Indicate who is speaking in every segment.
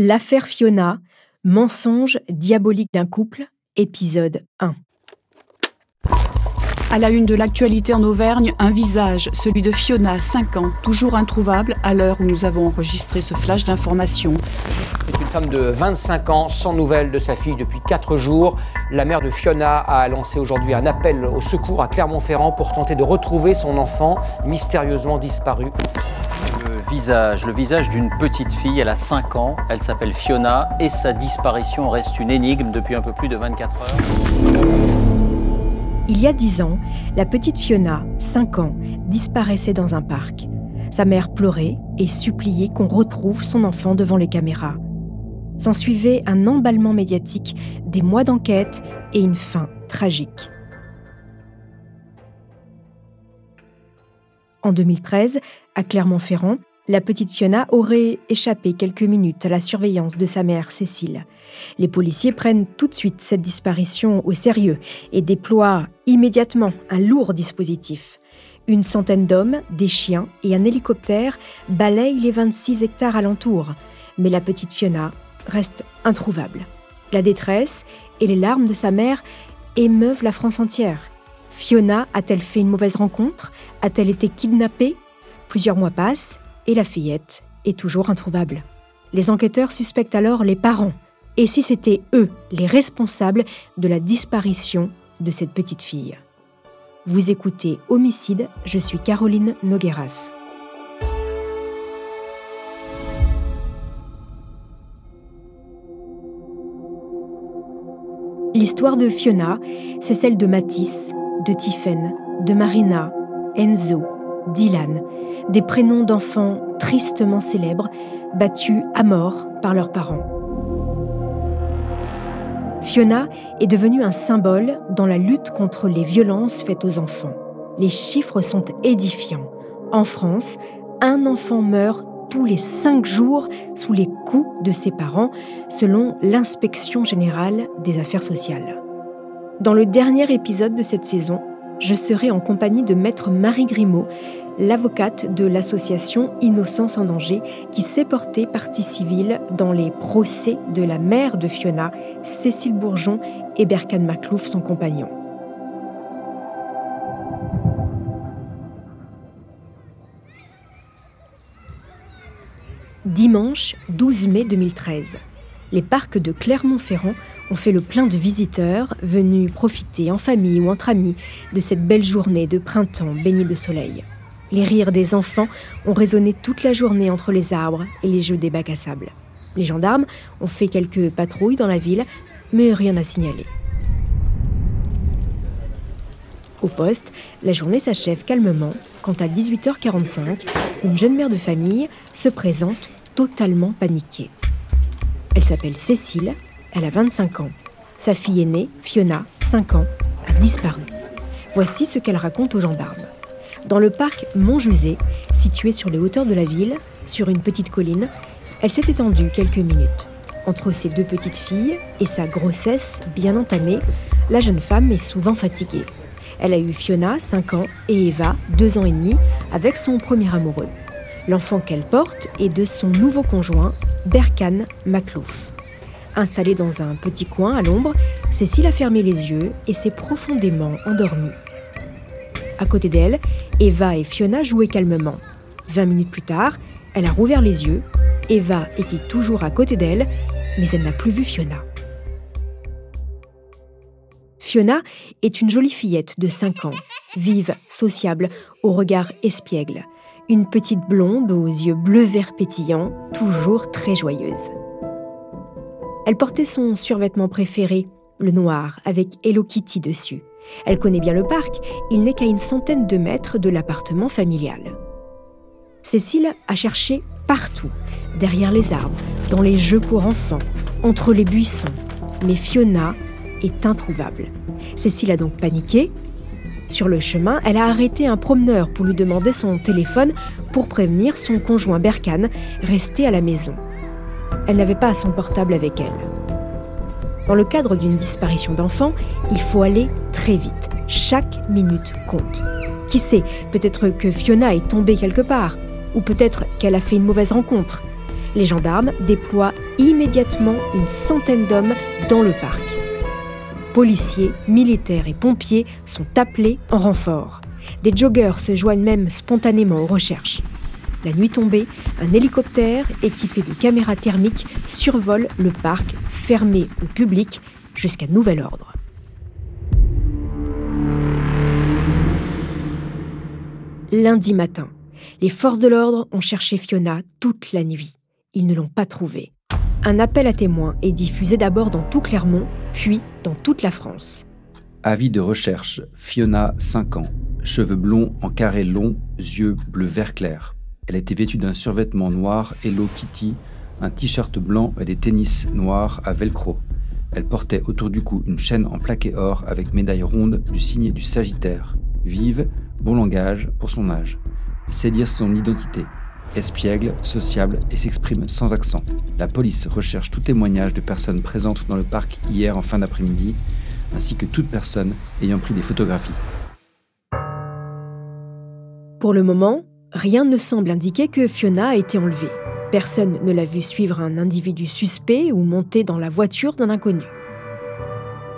Speaker 1: L'affaire Fiona, mensonge diabolique d'un couple, épisode 1.
Speaker 2: À la une de l'actualité en Auvergne, un visage, celui de Fiona, 5 ans, toujours introuvable à l'heure où nous avons enregistré ce flash d'information.
Speaker 3: C'est une femme de 25 ans, sans nouvelles de sa fille depuis 4 jours. La mère de Fiona a lancé aujourd'hui un appel au secours à Clermont-Ferrand pour tenter de retrouver son enfant mystérieusement disparu.
Speaker 4: Le visage, d'une petite fille, elle a 5 ans, elle s'appelle Fiona et sa disparition reste une énigme depuis un peu plus de 24 heures.
Speaker 1: Il y a dix ans, la petite Fiona, 5 ans, disparaissait dans un parc. Sa mère pleurait et suppliait qu'on retrouve son enfant devant les caméras. S'ensuivait un emballement médiatique, des mois d'enquête et une fin tragique. En 2013, à Clermont-Ferrand, la petite Fiona aurait échappé quelques minutes à la surveillance de sa mère Cécile. Les policiers prennent tout de suite cette disparition au sérieux et déploient immédiatement un lourd dispositif. Une centaine d'hommes, des chiens et un hélicoptère balayent les 26 hectares alentours, mais la petite Fiona reste introuvable. La détresse et les larmes de sa mère émeuvent la France entière. Fiona a-t-elle fait une mauvaise rencontre? A-t-elle été kidnappée? Plusieurs mois passent et la fillette est toujours introuvable. Les enquêteurs suspectent alors les parents. Et si c'était eux les responsables de la disparition de cette petite fille Vous écoutez Homicide, je suis Caroline Nogueras. L'histoire de Fiona, c'est celle de Matisse, de Tiffaine, de Marina, Enzo, Dylan, des prénoms d'enfants tristement célèbres, battus à mort par leurs parents. Fiona est devenue un symbole dans la lutte contre les violences faites aux enfants. Les chiffres sont édifiants. En France, un enfant meurt tous les cinq jours sous les coups de ses parents, selon l'inspection générale des affaires sociales. Dans le dernier épisode de cette saison, je serai en compagnie de maître Marie Grimaud, l'avocate de l'association Innocence en danger, qui s'est portée partie civile dans les procès de la mère de Fiona, Cécile Bourgeon et Berkan Maclouf, son compagnon. Dimanche 12 mai 2013 les parcs de Clermont-Ferrand ont fait le plein de visiteurs venus profiter en famille ou entre amis de cette belle journée de printemps baignée de soleil. Les rires des enfants ont résonné toute la journée entre les arbres et les jeux des bacs à sable. Les gendarmes ont fait quelques patrouilles dans la ville, mais rien à signaler. Au poste, la journée s'achève calmement quand à 18h45, une jeune mère de famille se présente totalement paniquée. Elle s'appelle Cécile, elle a 25 ans. Sa fille aînée, Fiona, 5 ans, a disparu. Voici ce qu'elle raconte aux gendarmes. Dans le parc Montjusé, situé sur les hauteurs de la ville, sur une petite colline, elle s'est étendue quelques minutes. Entre ses deux petites filles et sa grossesse bien entamée, la jeune femme est souvent fatiguée. Elle a eu Fiona, 5 ans, et Eva, 2 ans et demi, avec son premier amoureux. L'enfant qu'elle porte est de son nouveau conjoint, Berkan Maclouf. Installée dans un petit coin à l'ombre, Cécile a fermé les yeux et s'est profondément endormie. À côté d'elle, Eva et Fiona jouaient calmement. Vingt minutes plus tard, elle a rouvert les yeux. Eva était toujours à côté d'elle, mais elle n'a plus vu Fiona. Fiona est une jolie fillette de 5 ans, vive, sociable, au regard espiègle une petite blonde aux yeux bleu-vert pétillants, toujours très joyeuse. Elle portait son survêtement préféré, le noir, avec Hello Kitty dessus. Elle connaît bien le parc, il n'est qu'à une centaine de mètres de l'appartement familial. Cécile a cherché partout, derrière les arbres, dans les jeux pour enfants, entre les buissons. Mais Fiona est introuvable. Cécile a donc paniqué sur le chemin, elle a arrêté un promeneur pour lui demander son téléphone pour prévenir son conjoint Berkane, resté à la maison. Elle n'avait pas son portable avec elle. Dans le cadre d'une disparition d'enfant, il faut aller très vite. Chaque minute compte. Qui sait, peut-être que Fiona est tombée quelque part, ou peut-être qu'elle a fait une mauvaise rencontre. Les gendarmes déploient immédiatement une centaine d'hommes dans le parc. Policiers, militaires et pompiers sont appelés en renfort. Des joggers se joignent même spontanément aux recherches. La nuit tombée, un hélicoptère équipé de caméras thermiques survole le parc fermé au public jusqu'à nouvel ordre. Lundi matin, les forces de l'ordre ont cherché Fiona toute la nuit. Ils ne l'ont pas trouvée. Un appel à témoins est diffusé d'abord dans tout Clermont, puis dans toute la France.
Speaker 5: Avis de recherche, Fiona, 5 ans, cheveux blonds en carré long, yeux bleu vert clair. Elle était vêtue d'un survêtement noir Hello Kitty, un t-shirt blanc et des tennis noirs à velcro. Elle portait autour du cou une chaîne en plaqué or avec médaille ronde du signe du Sagittaire. Vive, bon langage pour son âge. Sait dire son identité. Espiègle, sociable et s'exprime sans accent. La police recherche tout témoignage de personnes présentes dans le parc hier en fin d'après-midi, ainsi que toute personne ayant pris des photographies.
Speaker 1: Pour le moment, Rien ne semble indiquer que Fiona a été enlevée. Personne ne l'a vu suivre un individu suspect ou monter dans la voiture d'un inconnu.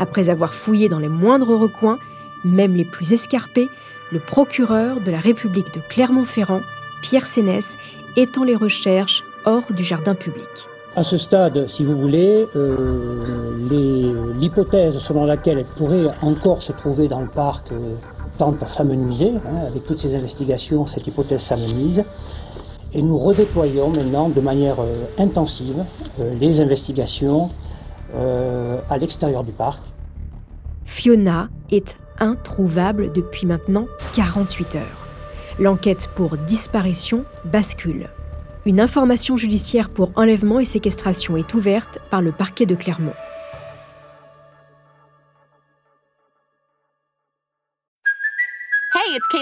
Speaker 1: Après avoir fouillé dans les moindres recoins, même les plus escarpés, le procureur de la République de Clermont-Ferrand, Pierre Sénès, étend les recherches hors du jardin public.
Speaker 6: À ce stade, si vous voulez, euh, l'hypothèse selon laquelle elle pourrait encore se trouver dans le parc euh, tente à s'amenuiser. Hein, avec toutes ces investigations, cette hypothèse s'amenuise. Et nous redéployons maintenant de manière euh, intensive les investigations à l'extérieur du parc.
Speaker 1: Fiona est introuvable depuis maintenant 48 heures. L'enquête pour disparition bascule. Une information judiciaire pour enlèvement et séquestration est ouverte par le parquet de Clermont.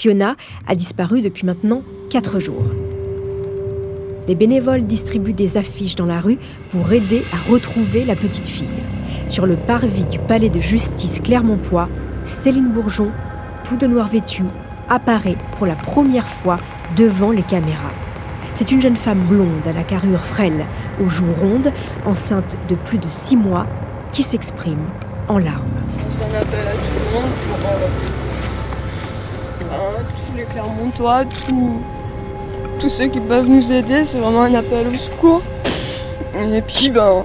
Speaker 1: Fiona a disparu depuis maintenant 4 jours. Des bénévoles distribuent des affiches dans la rue pour aider à retrouver la petite fille. Sur le parvis du palais de justice Clermontois, Céline Bourgeon, tout de noir vêtue, apparaît pour la première fois devant les caméras. C'est une jeune femme blonde à la carrure frêle, aux joues rondes, enceinte de plus de six mois, qui s'exprime en larmes.
Speaker 7: À tout le monde pour euh, Clermontois, tous, ceux qui peuvent nous aider, c'est vraiment un appel au secours. Et puis ben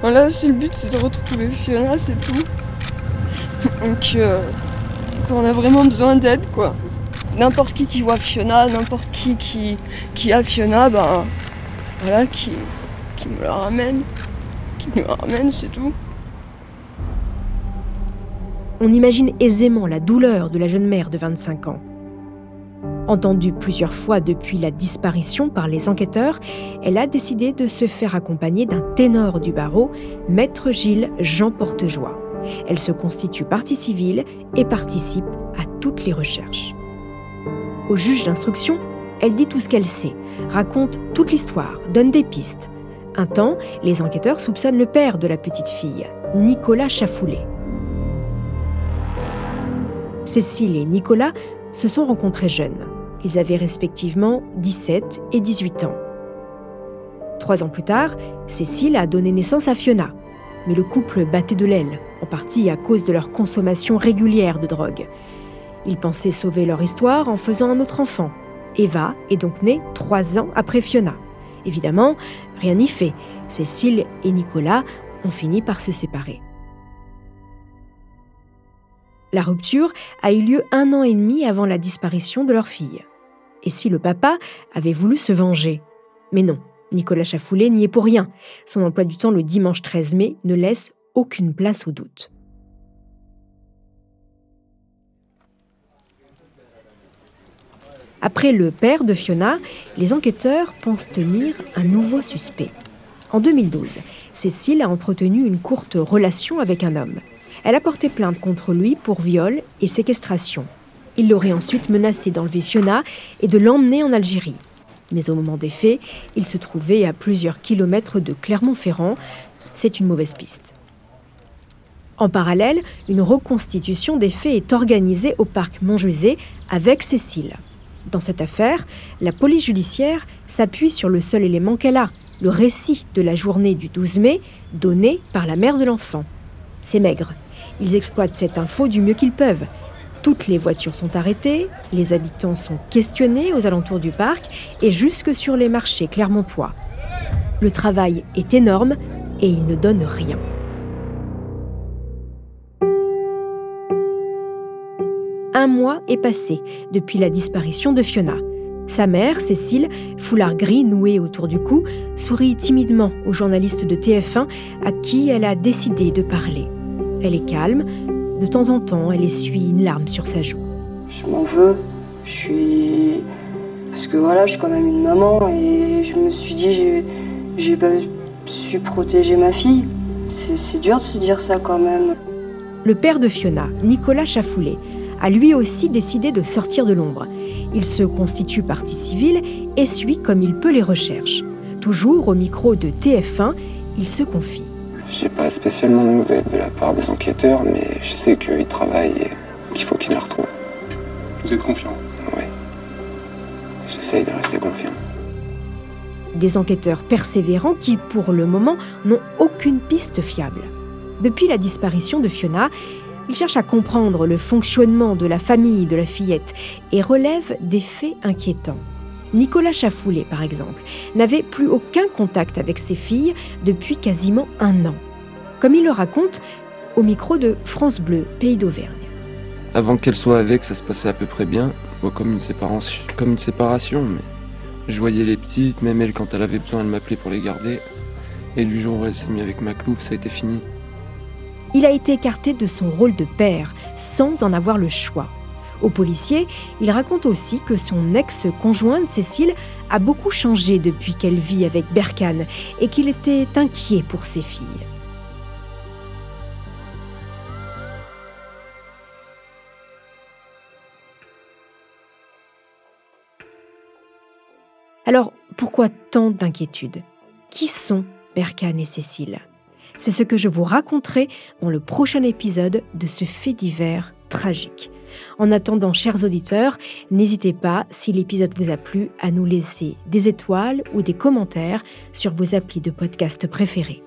Speaker 7: voilà, c'est le but, c'est de retrouver Fiona, c'est tout. Donc euh, on a vraiment besoin d'aide quoi. N'importe qui qui voit Fiona, n'importe qui, qui a Fiona, ben voilà, qui, qui me la ramène, qui me la ramène, c'est tout.
Speaker 1: on imagine aisément la douleur de la jeune mère de 25 ans. Entendue plusieurs fois depuis la disparition par les enquêteurs, elle a décidé de se faire accompagner d'un ténor du barreau, maître Gilles Jean Portejoie. Elle se constitue partie civile et participe à toutes les recherches. Au juge d'instruction, elle dit tout ce qu'elle sait, raconte toute l'histoire, donne des pistes. Un temps, les enquêteurs soupçonnent le père de la petite fille, Nicolas Chafoulet. Cécile et Nicolas se sont rencontrés jeunes. Ils avaient respectivement 17 et 18 ans. Trois ans plus tard, Cécile a donné naissance à Fiona. Mais le couple battait de l'aile, en partie à cause de leur consommation régulière de drogue. Ils pensaient sauver leur histoire en faisant un autre enfant. Eva est donc née trois ans après Fiona. Évidemment, rien n'y fait. Cécile et Nicolas ont fini par se séparer. La rupture a eu lieu un an et demi avant la disparition de leur fille et si le papa avait voulu se venger? Mais non, Nicolas Chafoulet n'y est pour rien. Son emploi du temps le dimanche 13 mai ne laisse aucune place au doute. Après le père de Fiona, les enquêteurs pensent tenir un nouveau suspect. En 2012, Cécile a entretenu une courte relation avec un homme. Elle a porté plainte contre lui pour viol et séquestration. Il l'aurait ensuite menacé d'enlever Fiona et de l'emmener en Algérie. Mais au moment des faits, il se trouvait à plusieurs kilomètres de Clermont-Ferrand. C'est une mauvaise piste. En parallèle, une reconstitution des faits est organisée au parc Montjusé avec Cécile. Dans cette affaire, la police judiciaire s'appuie sur le seul élément qu'elle a, le récit de la journée du 12 mai donné par la mère de l'enfant. C'est maigre. Ils exploitent cette info du mieux qu'ils peuvent. Toutes les voitures sont arrêtées, les habitants sont questionnés aux alentours du parc et jusque sur les marchés clermontois. Le travail est énorme et il ne donne rien. Un mois est passé depuis la disparition de Fiona. Sa mère, Cécile, foulard gris noué autour du cou, sourit timidement au journaliste de TF1 à qui elle a décidé de parler. Elle est calme, de temps en temps, elle essuie une larme sur sa joue.
Speaker 8: Je m'en veux. Je suis. Parce que voilà, je suis quand même une maman et je me suis dit, j'ai, pas su protéger ma fille. C'est, dur de se dire ça quand même.
Speaker 1: Le père de Fiona, Nicolas Chafoulet, a lui aussi décidé de sortir de l'ombre. Il se constitue partie civile et suit comme il peut les recherches. Toujours au micro de TF1, il se confie.
Speaker 9: J'ai pas spécialement de nouvelles de la part des enquêteurs, mais je sais qu'ils travaillent et qu'il faut qu'ils la retrouvent.
Speaker 10: Vous êtes confiant
Speaker 9: Oui. J'essaye de rester confiant.
Speaker 1: Des enquêteurs persévérants qui, pour le moment, n'ont aucune piste fiable. Depuis la disparition de Fiona, ils cherchent à comprendre le fonctionnement de la famille de la fillette et relèvent des faits inquiétants. Nicolas Chafoulet, par exemple, n'avait plus aucun contact avec ses filles depuis quasiment un an. Comme il le raconte au micro de France Bleu, Pays d'Auvergne.
Speaker 9: Avant qu'elle soit avec, ça se passait à peu près bien, comme une séparation, comme une séparation mais je voyais les petites, même elle, quand elle avait besoin, elle m'appelait pour les garder. Et du jour où elle s'est mise avec Maclouf, ça a été fini.
Speaker 1: Il a été écarté de son rôle de père, sans en avoir le choix. Au policier, il raconte aussi que son ex-conjointe Cécile a beaucoup changé depuis qu'elle vit avec Berkane et qu'il était inquiet pour ses filles. Alors, pourquoi tant d'inquiétude Qui sont Berkane et Cécile? C'est ce que je vous raconterai dans le prochain épisode de ce fait divers tragique. En attendant, chers auditeurs, n'hésitez pas, si l'épisode vous a plu, à nous laisser des étoiles ou des commentaires sur vos applis de podcast préférés.